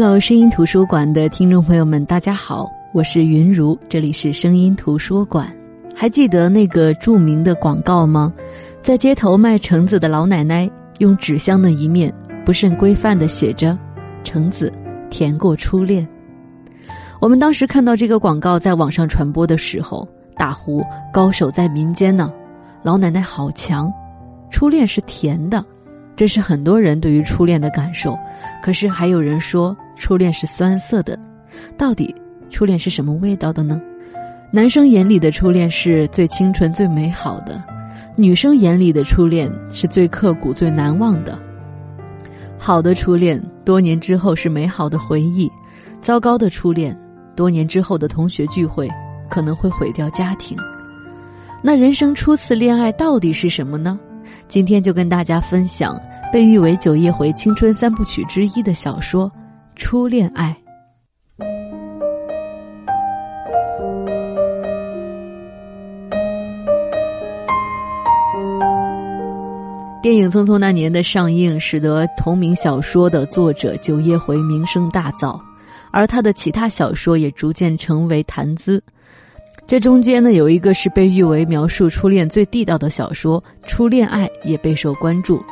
Hello，声音图书馆的听众朋友们，大家好，我是云如，这里是声音图书馆。还记得那个著名的广告吗？在街头卖橙子的老奶奶用纸箱的一面不甚规范的写着“橙子甜过初恋”。我们当时看到这个广告在网上传播的时候，大呼高手在民间呢，老奶奶好强，初恋是甜的。这是很多人对于初恋的感受，可是还有人说初恋是酸涩的，到底初恋是什么味道的呢？男生眼里的初恋是最清纯、最美好的，女生眼里的初恋是最刻骨、最难忘的。好的初恋，多年之后是美好的回忆；糟糕的初恋，多年之后的同学聚会可能会毁掉家庭。那人生初次恋爱到底是什么呢？今天就跟大家分享被誉为九叶回青春三部曲之一的小说《初恋爱》。电影《匆匆那年》的上映，使得同名小说的作者九叶回名声大噪，而他的其他小说也逐渐成为谈资。这中间呢，有一个是被誉为描述初恋最地道的小说《初恋爱》，也备受关注。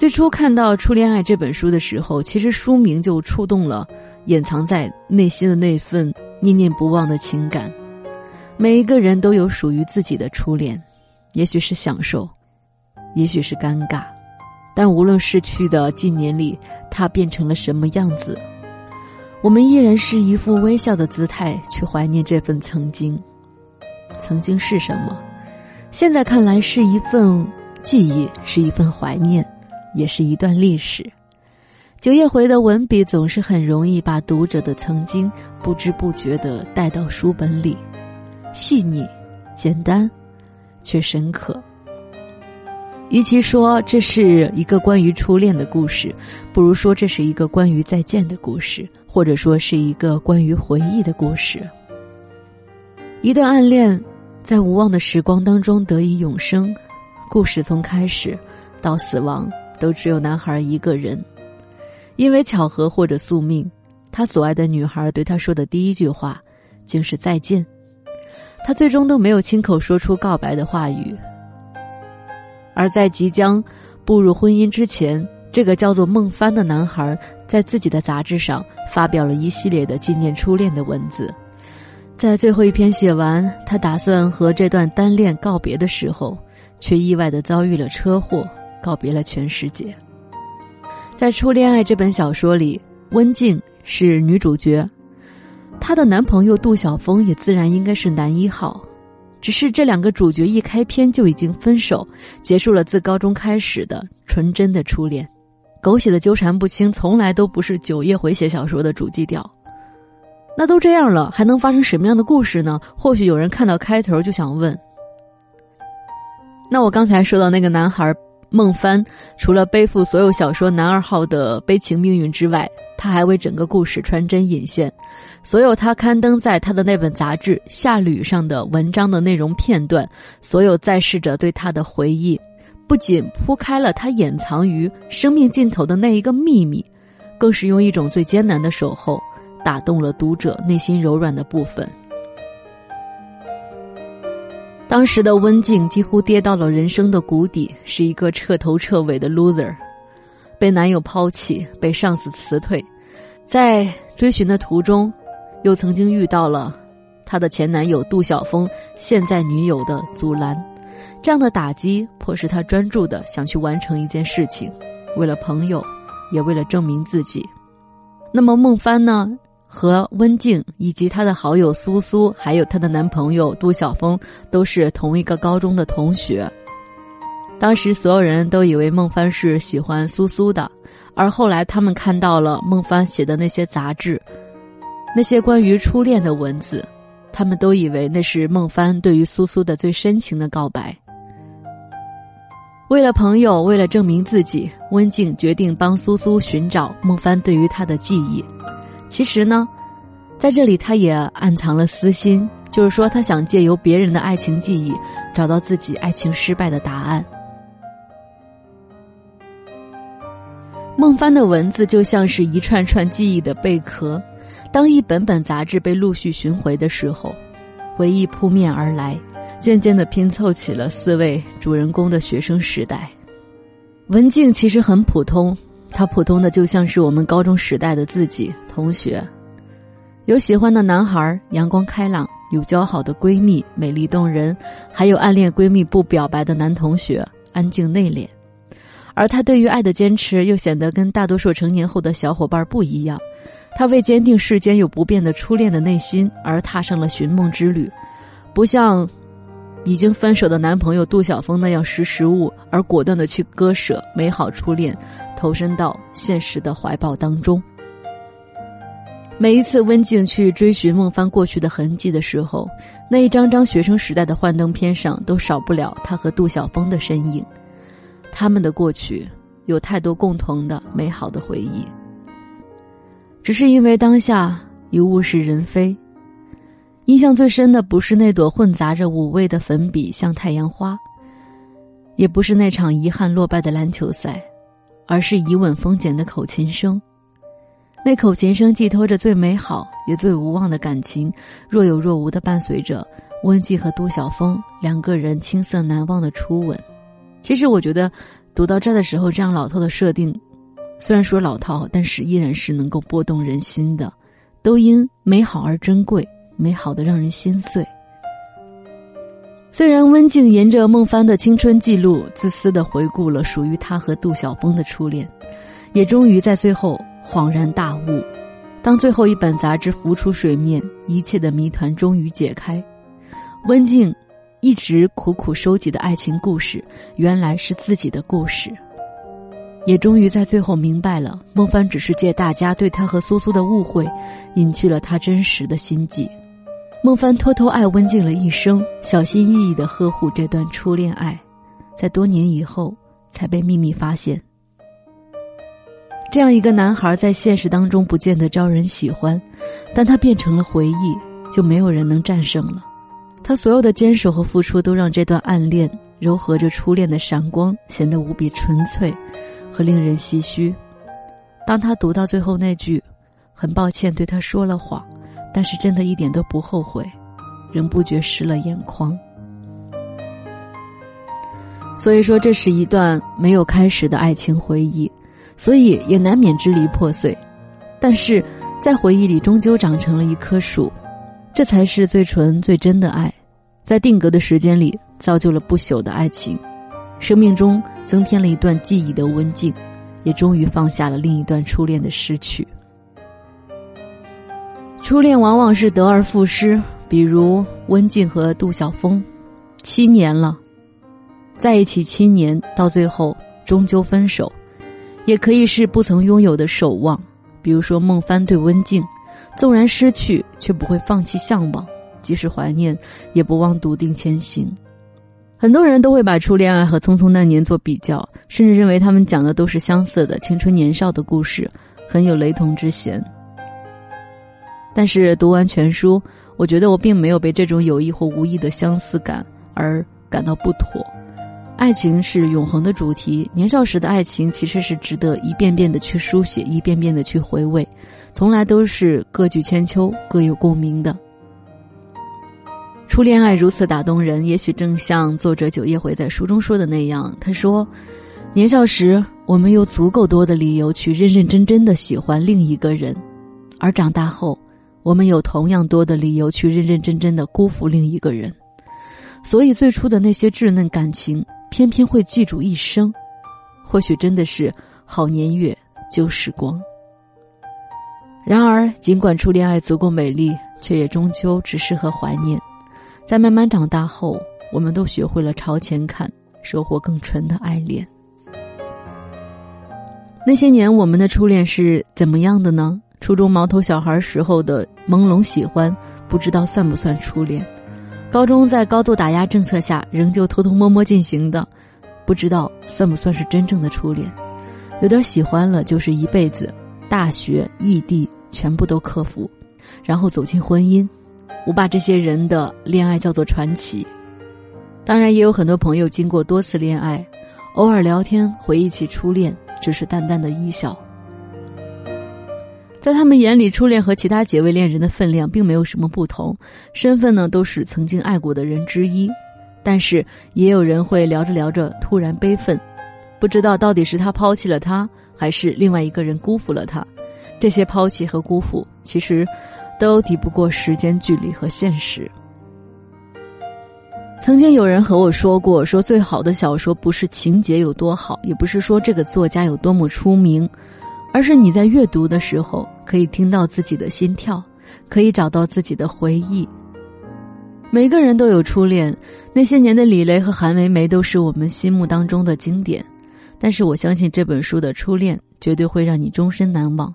最初看到《初恋爱》这本书的时候，其实书名就触动了掩藏在内心的那份念念不忘的情感。每一个人都有属于自己的初恋，也许是享受，也许是尴尬，但无论逝去的近年里，它变成了什么样子。我们依然是一副微笑的姿态去怀念这份曾经。曾经是什么？现在看来是一份记忆，是一份怀念，也是一段历史。九夜回的文笔总是很容易把读者的曾经不知不觉的带到书本里，细腻、简单，却深刻。与其说这是一个关于初恋的故事，不如说这是一个关于再见的故事。或者说是一个关于回忆的故事。一段暗恋，在无望的时光当中得以永生。故事从开始到死亡，都只有男孩一个人。因为巧合或者宿命，他所爱的女孩对他说的第一句话，竟是再见。他最终都没有亲口说出告白的话语。而在即将步入婚姻之前。这个叫做孟帆的男孩，在自己的杂志上发表了一系列的纪念初恋的文字，在最后一篇写完，他打算和这段单恋告别的时候，却意外的遭遇了车祸，告别了全世界。在《初恋爱》这本小说里，温静是女主角，她的男朋友杜晓峰也自然应该是男一号，只是这两个主角一开篇就已经分手，结束了自高中开始的纯真的初恋。狗血的纠缠不清，从来都不是九叶回写小说的主基调。那都这样了，还能发生什么样的故事呢？或许有人看到开头就想问：那我刚才说到那个男孩孟帆，除了背负所有小说男二号的悲情命运之外，他还为整个故事穿针引线。所有他刊登在他的那本杂志《夏旅》上的文章的内容片段，所有在世者对他的回忆。不仅铺开了他掩藏于生命尽头的那一个秘密，更是用一种最艰难的守候，打动了读者内心柔软的部分。当时的温静几乎跌到了人生的谷底，是一个彻头彻尾的 loser，被男友抛弃，被上司辞退，在追寻的途中，又曾经遇到了她的前男友杜晓峰现在女友的阻拦。这样的打击迫使他专注的想去完成一件事情，为了朋友，也为了证明自己。那么孟帆呢？和温静以及她的好友苏苏，还有她的男朋友杜晓峰，都是同一个高中的同学。当时所有人都以为孟帆是喜欢苏苏的，而后来他们看到了孟帆写的那些杂志，那些关于初恋的文字，他们都以为那是孟帆对于苏苏的最深情的告白。为了朋友，为了证明自己，温静决定帮苏苏寻找孟帆对于他的记忆。其实呢，在这里他也暗藏了私心，就是说他想借由别人的爱情记忆，找到自己爱情失败的答案。孟帆的文字就像是一串串记忆的贝壳，当一本本杂志被陆续寻回的时候，回忆扑面而来，渐渐的拼凑起了四位主人公的学生时代。文静其实很普通，她普通的就像是我们高中时代的自己同学，有喜欢的男孩，阳光开朗；有交好的闺蜜，美丽动人；还有暗恋闺蜜不表白的男同学，安静内敛。而他对于爱的坚持，又显得跟大多数成年后的小伙伴不一样。他为坚定世间有不变的初恋的内心而踏上了寻梦之旅，不像已经分手的男朋友杜晓峰那样识时务，而果断的去割舍美好初恋，投身到现实的怀抱当中。每一次温静去追寻孟帆过去的痕迹的时候，那一张张学生时代的幻灯片上，都少不了他和杜晓峰的身影。他们的过去有太多共同的美好的回忆，只是因为当下已物是人非。印象最深的不是那朵混杂着五味的粉笔像太阳花，也不是那场遗憾落败的篮球赛，而是以吻封缄的口琴声。那口琴声寄托着最美好也最无望的感情，若有若无的伴随着温季和杜晓峰两个人青涩难忘的初吻。其实我觉得，读到这的时候，这样老套的设定，虽然说老套，但是依然是能够拨动人心的，都因美好而珍贵，美好的让人心碎。虽然温静沿着孟帆的青春记录，自私的回顾了属于他和杜晓峰的初恋，也终于在最后恍然大悟。当最后一本杂志浮出水面，一切的谜团终于解开，温静。一直苦苦收集的爱情故事，原来是自己的故事。也终于在最后明白了，孟帆只是借大家对他和苏苏的误会，隐去了他真实的心迹。孟帆偷偷爱温静了一生，小心翼翼的呵护这段初恋爱，在多年以后才被秘密发现。这样一个男孩，在现实当中不见得招人喜欢，但他变成了回忆，就没有人能战胜了。他所有的坚守和付出，都让这段暗恋柔和着初恋的闪光，显得无比纯粹和令人唏嘘。当他读到最后那句“很抱歉对他说了谎，但是真的一点都不后悔”，仍不觉湿了眼眶。所以说，这是一段没有开始的爱情回忆，所以也难免支离破碎。但是在回忆里，终究长成了一棵树。这才是最纯最真的爱，在定格的时间里造就了不朽的爱情，生命中增添了一段记忆的温静，也终于放下了另一段初恋的失去。初恋往往是得而复失，比如温静和杜晓峰，七年了，在一起七年，到最后终究分手，也可以是不曾拥有的守望，比如说孟帆对温静。纵然失去，却不会放弃向往；即使怀念，也不忘笃定前行。很多人都会把初恋爱和《匆匆那年》做比较，甚至认为他们讲的都是相似的青春年少的故事，很有雷同之嫌。但是读完全书，我觉得我并没有被这种有意或无意的相似感而感到不妥。爱情是永恒的主题，年少时的爱情其实是值得一遍遍的去书写，一遍遍的去回味。从来都是各具千秋、各有共鸣的。初恋爱如此打动人，也许正像作者九叶回在书中说的那样，他说：“年少时，我们有足够多的理由去认认真真的喜欢另一个人；而长大后，我们有同样多的理由去认认真真的辜负另一个人。所以，最初的那些稚嫩感情，偏偏会记住一生。或许真的是好年月，旧时光。”然而，尽管初恋爱足够美丽，却也终究只适合怀念。在慢慢长大后，我们都学会了朝前看，收获更纯的爱恋。那些年，我们的初恋是怎么样的呢？初中毛头小孩时候的朦胧喜欢，不知道算不算初恋；高中在高度打压政策下，仍旧偷偷摸摸进行的，不知道算不算是真正的初恋。有点喜欢了，就是一辈子。大学异地全部都克服，然后走进婚姻。我把这些人的恋爱叫做传奇。当然，也有很多朋友经过多次恋爱，偶尔聊天回忆起初恋，只是淡淡的一笑。在他们眼里，初恋和其他几位恋人的分量并没有什么不同，身份呢都是曾经爱过的人之一。但是也有人会聊着聊着突然悲愤，不知道到底是他抛弃了他，还是另外一个人辜负了他。这些抛弃和辜负，其实都抵不过时间、距离和现实。曾经有人和我说过，说最好的小说不是情节有多好，也不是说这个作家有多么出名。而是你在阅读的时候，可以听到自己的心跳，可以找到自己的回忆。每个人都有初恋，那些年的李雷和韩梅梅都是我们心目当中的经典。但是我相信这本书的初恋绝对会让你终身难忘，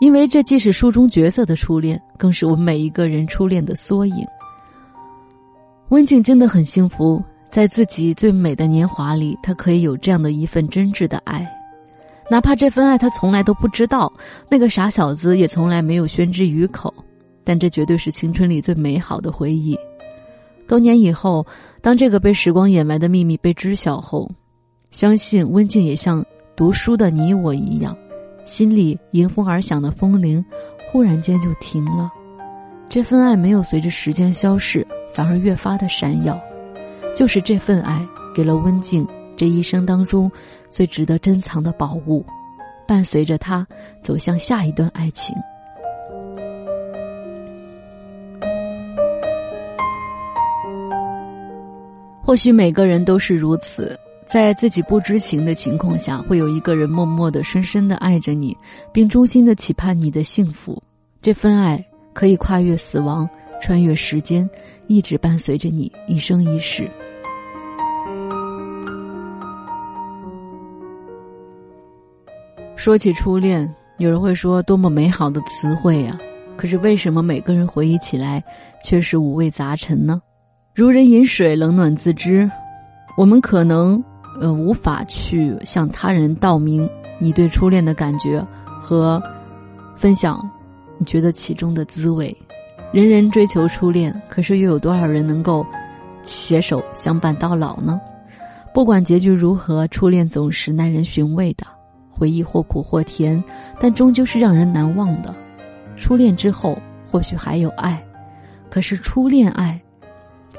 因为这既是书中角色的初恋，更是我们每一个人初恋的缩影。温静真的很幸福，在自己最美的年华里，她可以有这样的一份真挚的爱。哪怕这份爱他从来都不知道，那个傻小子也从来没有宣之于口，但这绝对是青春里最美好的回忆。多年以后，当这个被时光掩埋的秘密被知晓后，相信温静也像读书的你我一样，心里迎风而响的风铃，忽然间就停了。这份爱没有随着时间消逝，反而越发的闪耀。就是这份爱，给了温静这一生当中。最值得珍藏的宝物，伴随着他走向下一段爱情。或许每个人都是如此，在自己不知情的情况下，会有一个人默默的、深深的爱着你，并衷心的期盼你的幸福。这份爱可以跨越死亡，穿越时间，一直伴随着你一生一世。说起初恋，有人会说多么美好的词汇呀！可是为什么每个人回忆起来却是五味杂陈呢？如人饮水，冷暖自知。我们可能呃无法去向他人道明你对初恋的感觉和分享你觉得其中的滋味。人人追求初恋，可是又有多少人能够携手相伴到老呢？不管结局如何，初恋总是耐人寻味的。回忆或苦或甜，但终究是让人难忘的。初恋之后，或许还有爱，可是初恋爱，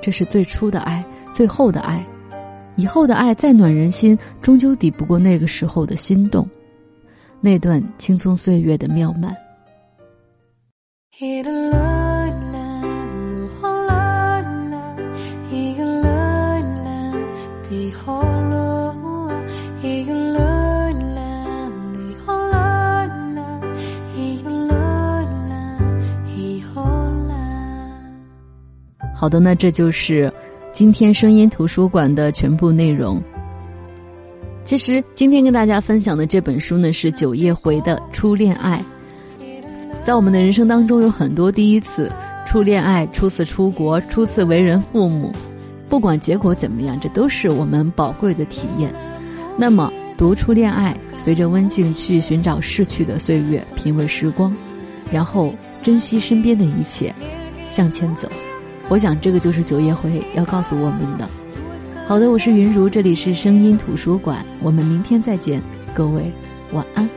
这是最初的爱，最后的爱。以后的爱再暖人心，终究抵不过那个时候的心动，那段青葱岁月的妙曼。好的，那这就是今天声音图书馆的全部内容。其实今天跟大家分享的这本书呢，是九叶回的《初恋爱》。在我们的人生当中，有很多第一次，初恋爱、初次出国、初次为人父母，不管结果怎么样，这都是我们宝贵的体验。那么，读《初恋爱》，随着温静去寻找逝去的岁月，品味时光，然后珍惜身边的一切，向前走。我想，这个就是九叶回要告诉我们的。好的，我是云如，这里是声音图书馆，我们明天再见，各位晚安。